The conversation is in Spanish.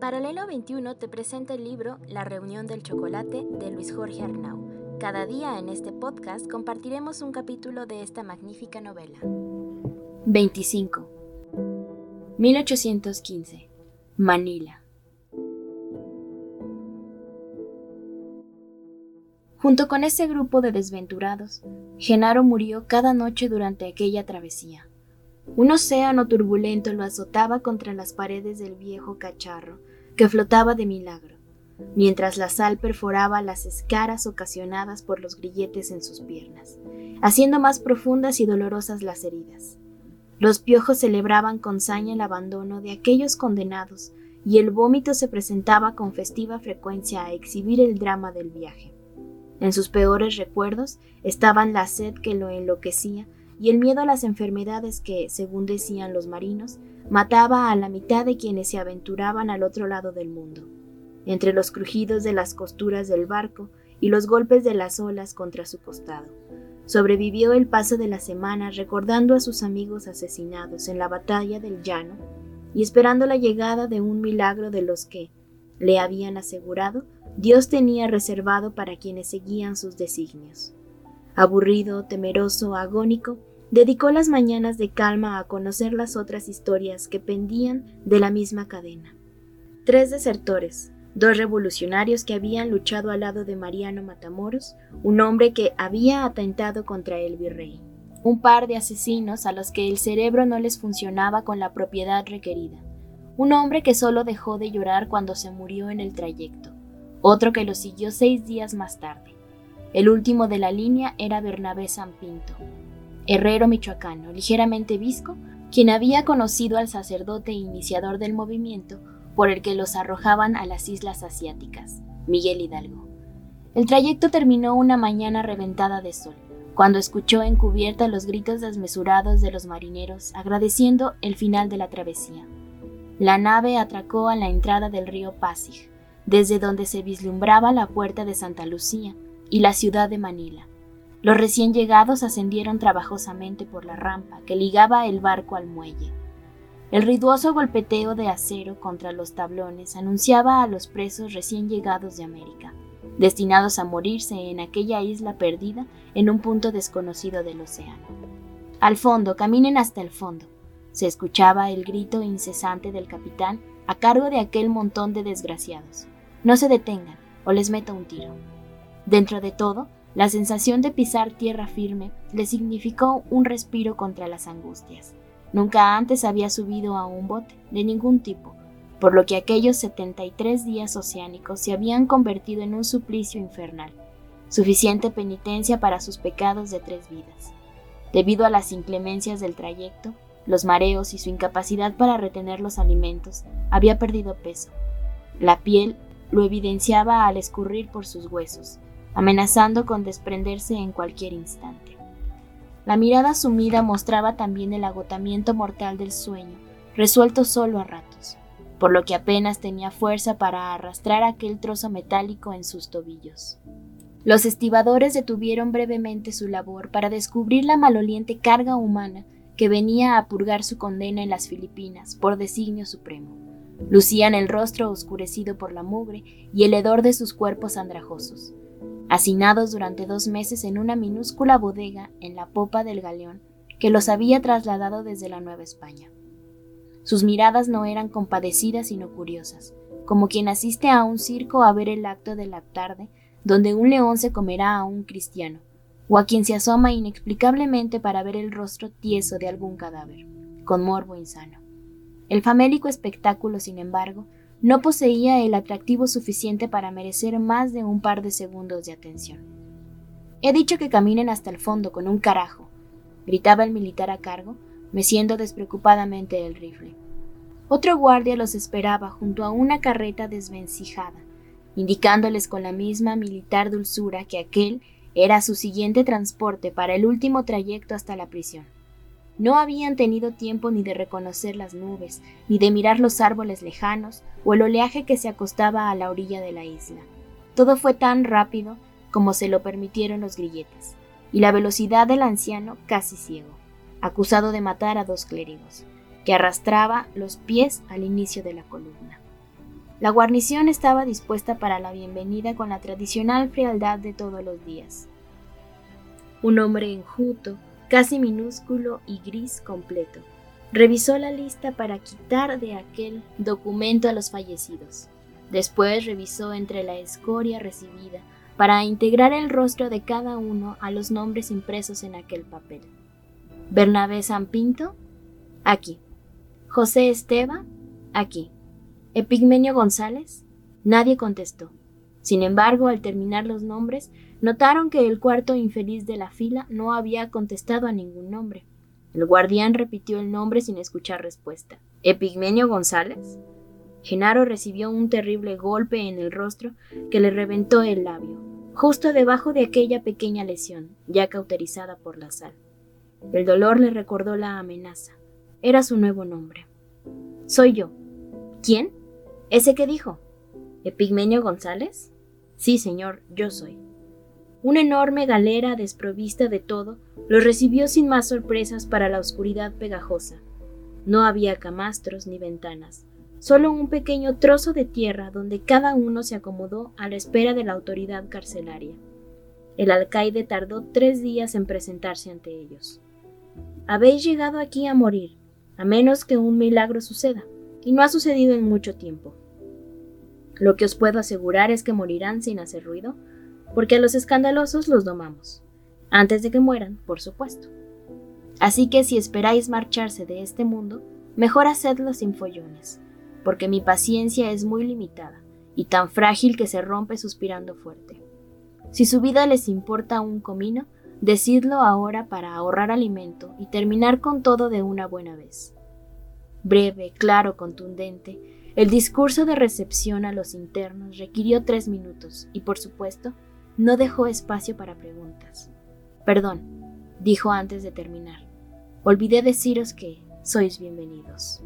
Paralelo 21 te presenta el libro La reunión del chocolate de Luis Jorge Arnau. Cada día en este podcast compartiremos un capítulo de esta magnífica novela. 25. 1815. Manila. Junto con ese grupo de desventurados, Genaro murió cada noche durante aquella travesía. Un océano turbulento lo azotaba contra las paredes del viejo cacharro, que flotaba de milagro, mientras la sal perforaba las escaras ocasionadas por los grilletes en sus piernas, haciendo más profundas y dolorosas las heridas. Los piojos celebraban con saña el abandono de aquellos condenados, y el vómito se presentaba con festiva frecuencia a exhibir el drama del viaje. En sus peores recuerdos estaban la sed que lo enloquecía y el miedo a las enfermedades que, según decían los marinos, mataba a la mitad de quienes se aventuraban al otro lado del mundo. Entre los crujidos de las costuras del barco y los golpes de las olas contra su costado, sobrevivió el paso de la semana recordando a sus amigos asesinados en la batalla del llano y esperando la llegada de un milagro de los que, le habían asegurado, Dios tenía reservado para quienes seguían sus designios. Aburrido, temeroso, agónico, dedicó las mañanas de calma a conocer las otras historias que pendían de la misma cadena. Tres desertores, dos revolucionarios que habían luchado al lado de Mariano Matamoros, un hombre que había atentado contra el virrey, un par de asesinos a los que el cerebro no les funcionaba con la propiedad requerida, un hombre que solo dejó de llorar cuando se murió en el trayecto, otro que lo siguió seis días más tarde. El último de la línea era Bernabé Pinto, herrero michoacano, ligeramente visco, quien había conocido al sacerdote iniciador del movimiento por el que los arrojaban a las islas asiáticas, Miguel Hidalgo. El trayecto terminó una mañana reventada de sol, cuando escuchó en cubierta los gritos desmesurados de los marineros agradeciendo el final de la travesía. La nave atracó a la entrada del río Pasig, desde donde se vislumbraba la puerta de Santa Lucía y la ciudad de Manila. Los recién llegados ascendieron trabajosamente por la rampa que ligaba el barco al muelle. El ruidoso golpeteo de acero contra los tablones anunciaba a los presos recién llegados de América, destinados a morirse en aquella isla perdida en un punto desconocido del océano. Al fondo, caminen hasta el fondo. Se escuchaba el grito incesante del capitán a cargo de aquel montón de desgraciados. No se detengan o les meto un tiro. Dentro de todo, la sensación de pisar tierra firme le significó un respiro contra las angustias. Nunca antes había subido a un bote, de ningún tipo, por lo que aquellos 73 días oceánicos se habían convertido en un suplicio infernal, suficiente penitencia para sus pecados de tres vidas. Debido a las inclemencias del trayecto, los mareos y su incapacidad para retener los alimentos, había perdido peso. La piel lo evidenciaba al escurrir por sus huesos, amenazando con desprenderse en cualquier instante. La mirada sumida mostraba también el agotamiento mortal del sueño, resuelto solo a ratos, por lo que apenas tenía fuerza para arrastrar aquel trozo metálico en sus tobillos. Los estibadores detuvieron brevemente su labor para descubrir la maloliente carga humana que venía a purgar su condena en las Filipinas por designio supremo. Lucían el rostro oscurecido por la mugre y el hedor de sus cuerpos andrajosos. Hacinados durante dos meses en una minúscula bodega en la popa del galeón que los había trasladado desde la Nueva España. Sus miradas no eran compadecidas sino curiosas, como quien asiste a un circo a ver el acto de la tarde donde un león se comerá a un cristiano, o a quien se asoma inexplicablemente para ver el rostro tieso de algún cadáver, con morbo insano. El famélico espectáculo, sin embargo, no poseía el atractivo suficiente para merecer más de un par de segundos de atención. He dicho que caminen hasta el fondo con un carajo, gritaba el militar a cargo, meciendo despreocupadamente el rifle. Otro guardia los esperaba junto a una carreta desvencijada, indicándoles con la misma militar dulzura que aquel era su siguiente transporte para el último trayecto hasta la prisión. No habían tenido tiempo ni de reconocer las nubes, ni de mirar los árboles lejanos o el oleaje que se acostaba a la orilla de la isla. Todo fue tan rápido como se lo permitieron los grilletes, y la velocidad del anciano casi ciego, acusado de matar a dos clérigos, que arrastraba los pies al inicio de la columna. La guarnición estaba dispuesta para la bienvenida con la tradicional frialdad de todos los días. Un hombre enjuto, casi minúsculo y gris completo, revisó la lista para quitar de aquel documento a los fallecidos. Después revisó entre la escoria recibida para integrar el rostro de cada uno a los nombres impresos en aquel papel. Bernabé Pinto, aquí. José Esteba, aquí. Epigmenio González, nadie contestó. Sin embargo, al terminar los nombres, notaron que el cuarto infeliz de la fila no había contestado a ningún nombre. El guardián repitió el nombre sin escuchar respuesta. ¿Epigmenio González? Genaro recibió un terrible golpe en el rostro que le reventó el labio, justo debajo de aquella pequeña lesión, ya cauterizada por la sal. El dolor le recordó la amenaza. Era su nuevo nombre. Soy yo. ¿Quién? ¿Ese que dijo? ¿Epigmenio González? Sí, señor, yo soy. Una enorme galera desprovista de todo lo recibió sin más sorpresas para la oscuridad pegajosa. No había camastros ni ventanas, solo un pequeño trozo de tierra donde cada uno se acomodó a la espera de la autoridad carcelaria. El alcaide tardó tres días en presentarse ante ellos. Habéis llegado aquí a morir, a menos que un milagro suceda, y no ha sucedido en mucho tiempo. Lo que os puedo asegurar es que morirán sin hacer ruido, porque a los escandalosos los domamos, antes de que mueran, por supuesto. Así que si esperáis marcharse de este mundo, mejor hacedlo sin follones, porque mi paciencia es muy limitada y tan frágil que se rompe suspirando fuerte. Si su vida les importa un comino, decidlo ahora para ahorrar alimento y terminar con todo de una buena vez. Breve, claro, contundente, el discurso de recepción a los internos requirió tres minutos y, por supuesto, no dejó espacio para preguntas. Perdón, dijo antes de terminar. Olvidé deciros que sois bienvenidos.